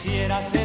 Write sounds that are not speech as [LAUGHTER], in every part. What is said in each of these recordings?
Quisiera ser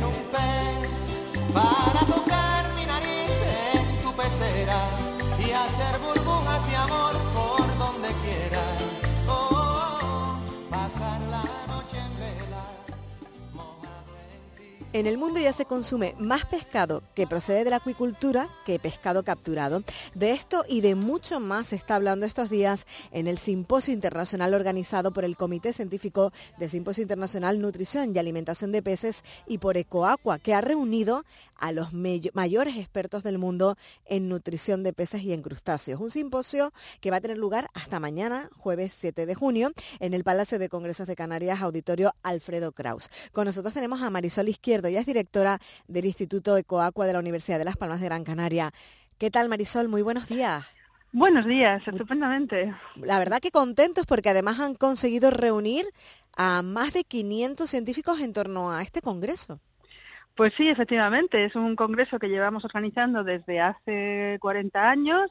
en el mundo ya se consume más pescado que procede de la acuicultura que pescado capturado. De esto y de mucho más se está hablando estos días en el Simposio Internacional organizado por el Comité Científico del Simposio Internacional Nutrición y Alimentación de Peces y por Ecoaqua, que ha reunido a los mayores expertos del mundo en nutrición de peces y en crustáceos. Un simposio que va a tener lugar hasta mañana, jueves 7 de junio, en el Palacio de Congresos de Canarias, Auditorio Alfredo Kraus. Con nosotros tenemos a Marisol Izquierdo, ella es directora del Instituto Ecoaqua de la Universidad de Las Palmas de Gran Canaria. ¿Qué tal, Marisol? Muy buenos días. Buenos días, estupendamente. La verdad que contentos porque además han conseguido reunir a más de 500 científicos en torno a este congreso. Pues sí, efectivamente, es un congreso que llevamos organizando desde hace 40 años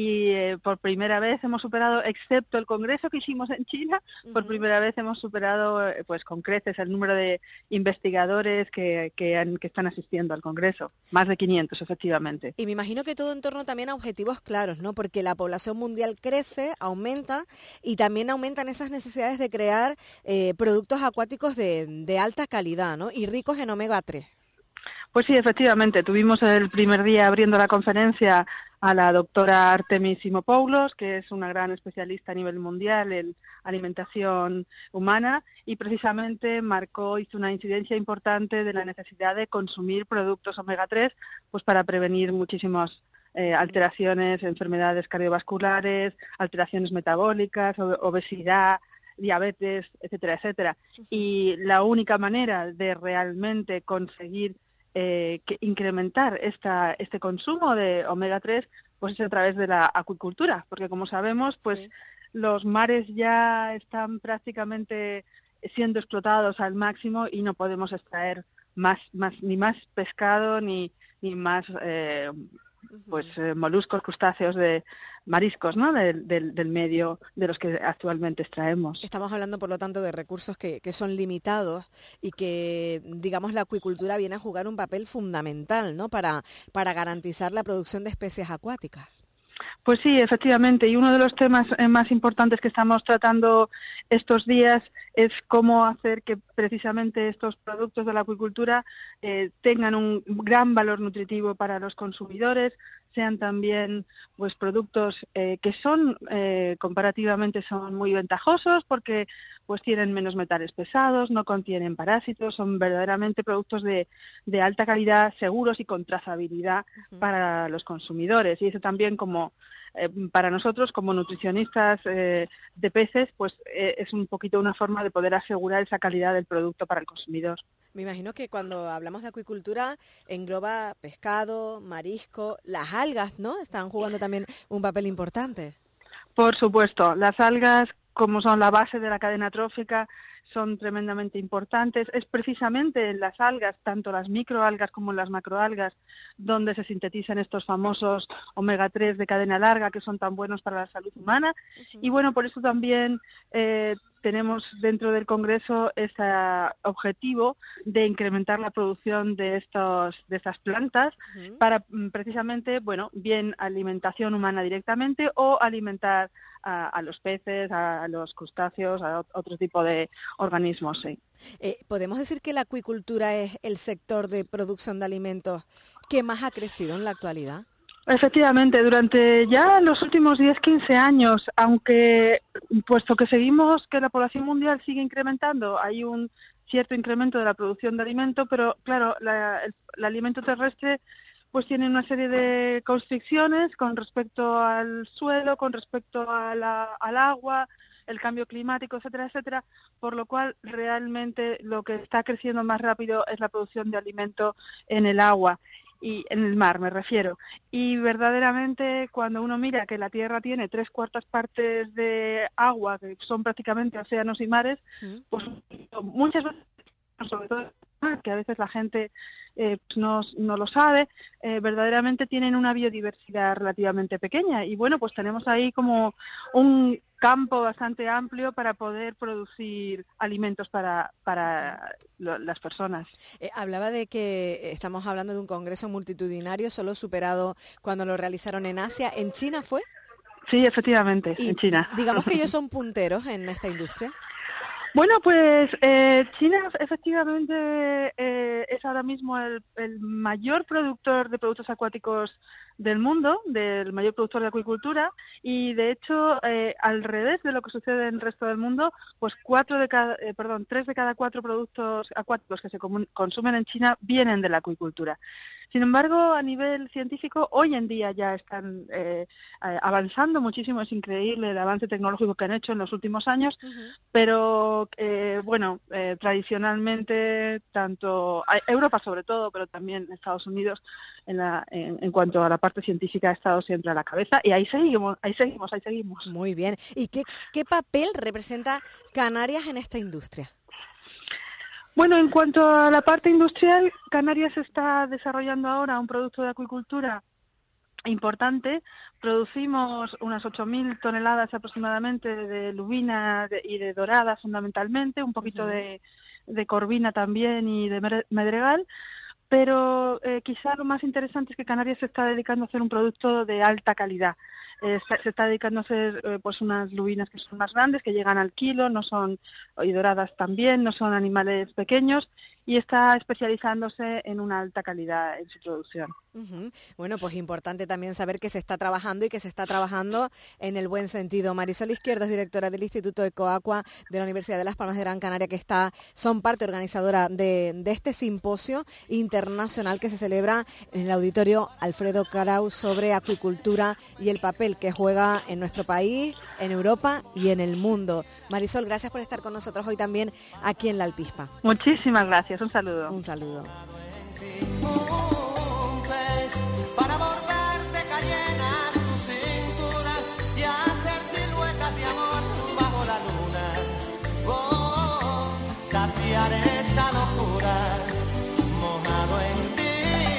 y eh, por primera vez hemos superado, excepto el congreso que hicimos en China, por primera vez hemos superado eh, pues con creces el número de investigadores que, que, han- que están asistiendo al congreso. Más de 500, efectivamente. Y me imagino que todo en torno también a objetivos claros, ¿no? Porque la población mundial crece, aumenta y también aumentan esas necesidades de crear eh, productos acuáticos de, de alta calidad, ¿no? Y ricos en omega 3. Pues sí, efectivamente, tuvimos el primer día abriendo la conferencia a la doctora Artemis Simopoulos, que es una gran especialista a nivel mundial en alimentación humana y precisamente marcó, hizo una incidencia importante de la necesidad de consumir productos omega 3 pues para prevenir muchísimas eh, alteraciones, enfermedades cardiovasculares, alteraciones metabólicas, obesidad, diabetes, etcétera, etcétera. Y la única manera de realmente conseguir eh, que incrementar esta, este consumo de omega 3 pues es a través de la acuicultura, porque como sabemos, pues Sí. los mares ya están prácticamente siendo explotados al máximo y no podemos extraer más, más ni más pescado ni, ni más eh, pues eh, moluscos, crustáceos de mariscos, ¿no? Del, del, del medio de los que actualmente extraemos. Estamos hablando, por lo tanto, de recursos que, que son limitados y que, digamos, la acuicultura viene a jugar un papel fundamental, ¿no? Para, para garantizar la producción de especies acuáticas. Pues sí, efectivamente. Y uno de los temas eh, más importantes que estamos tratando estos días es cómo hacer que precisamente estos productos de la acuicultura eh, tengan un gran valor nutritivo para los consumidores, sean también pues productos eh, que son eh, comparativamente son muy ventajosos porque pues tienen menos metales pesados, no contienen parásitos, son verdaderamente productos de, de alta calidad, seguros y con trazabilidad para los consumidores. Y eso también como eh, para nosotros como nutricionistas eh, de peces, pues eh, es un poquito una forma de poder asegurar esa calidad del producto para el consumidor. Me imagino que cuando hablamos de acuicultura engloba pescado, marisco, las algas, ¿no? Están jugando también un papel importante. Por supuesto, las algas, como son la base de la cadena trófica, son tremendamente importantes. Es precisamente en las algas, tanto las microalgas como las macroalgas, donde se sintetizan estos famosos omega 3 de cadena larga que son tan buenos para la salud humana. Y bueno, por eso también eh, tenemos dentro del Congreso ese objetivo de incrementar la producción de estos de estas plantas para mm, precisamente, bueno, bien alimentación humana directamente o alimentar a, a los peces, a, a los crustáceos, a ot- otro tipo de organismos, sí. Eh, ¿Podemos decir que la acuicultura es el sector de producción de alimentos que más ha crecido en la actualidad? Efectivamente, durante ya los últimos 10-15 años, aunque puesto que seguimos que la población mundial sigue incrementando, hay un cierto incremento de la producción de alimento, pero claro, la- el, alimento terrestre pues tiene una serie de constricciones con respecto al suelo, con respecto al agua, el cambio climático, etcétera, etcétera, por lo cual realmente lo que está creciendo más rápido es la producción de alimento en el agua y en el mar me refiero. Y verdaderamente cuando uno mira que la Tierra tiene tres cuartas partes de agua, que son prácticamente océanos y mares, pues muchas veces, sobre todo que a veces la gente eh, pues no, no, lo sabe, eh, verdaderamente tienen una biodiversidad relativamente pequeña. Y bueno, pues tenemos ahí como un campo bastante amplio para poder producir alimentos para, para las personas. Eh, hablaba de que estamos hablando de un congreso multitudinario, solo superado cuando lo realizaron en Asia. ¿En China fue? Sí, efectivamente, en China. Digamos que ellos [LAUGHS] son punteros en esta industria. Bueno, pues eh, China efectivamente eh, es ahora mismo el, mayor productor de productos acuáticos del mundo, del mayor productor de acuicultura, y de hecho, eh, al revés de lo que sucede en el resto del mundo, pues cuatro de cada, perdón, tres de cada cuatro productos acuáticos que se consumen en China vienen de la acuicultura. Sin embargo, a nivel científico, hoy en día ya están eh, avanzando muchísimo, es increíble el avance tecnológico que han hecho en los últimos años, pero eh, bueno, eh, tradicionalmente, tanto Europa sobre todo, pero también Estados Unidos, en, la, en, cuanto a la parte científica, ha estado siempre a la cabeza y ahí seguimos, ahí seguimos, ahí seguimos. Muy bien. ¿Y qué, qué papel representa Canarias en esta industria? Bueno, en cuanto a la parte industrial, Canarias está desarrollando ahora un producto de acuicultura importante. Producimos unas 8.000 toneladas aproximadamente de lubina y de dorada fundamentalmente, un poquito de, corvina también y de medregal. Pero eh, quizá lo más interesante es que Canarias se está dedicando a hacer un producto de alta calidad. Eh, se está dedicando a hacer eh, pues unas lubinas que son más grandes, que llegan al kilo, no son, y doradas también, no son animales pequeños, y está especializándose en una alta calidad en su producción. Bueno, pues importante también saber que se está trabajando y que se está trabajando en el buen sentido. Marisol Izquierdo es directora del Instituto Ecoaqua de la Universidad de Las Palmas de Gran Canaria, que está, son parte organizadora de, de este simposio internacional que se celebra en el auditorio Alfredo Carau sobre acuicultura y el papel que juega en nuestro país, en Europa y en el mundo. Marisol, gracias por estar con nosotros hoy también aquí en La Alpispa. Muchísimas gracias, un saludo. Un saludo.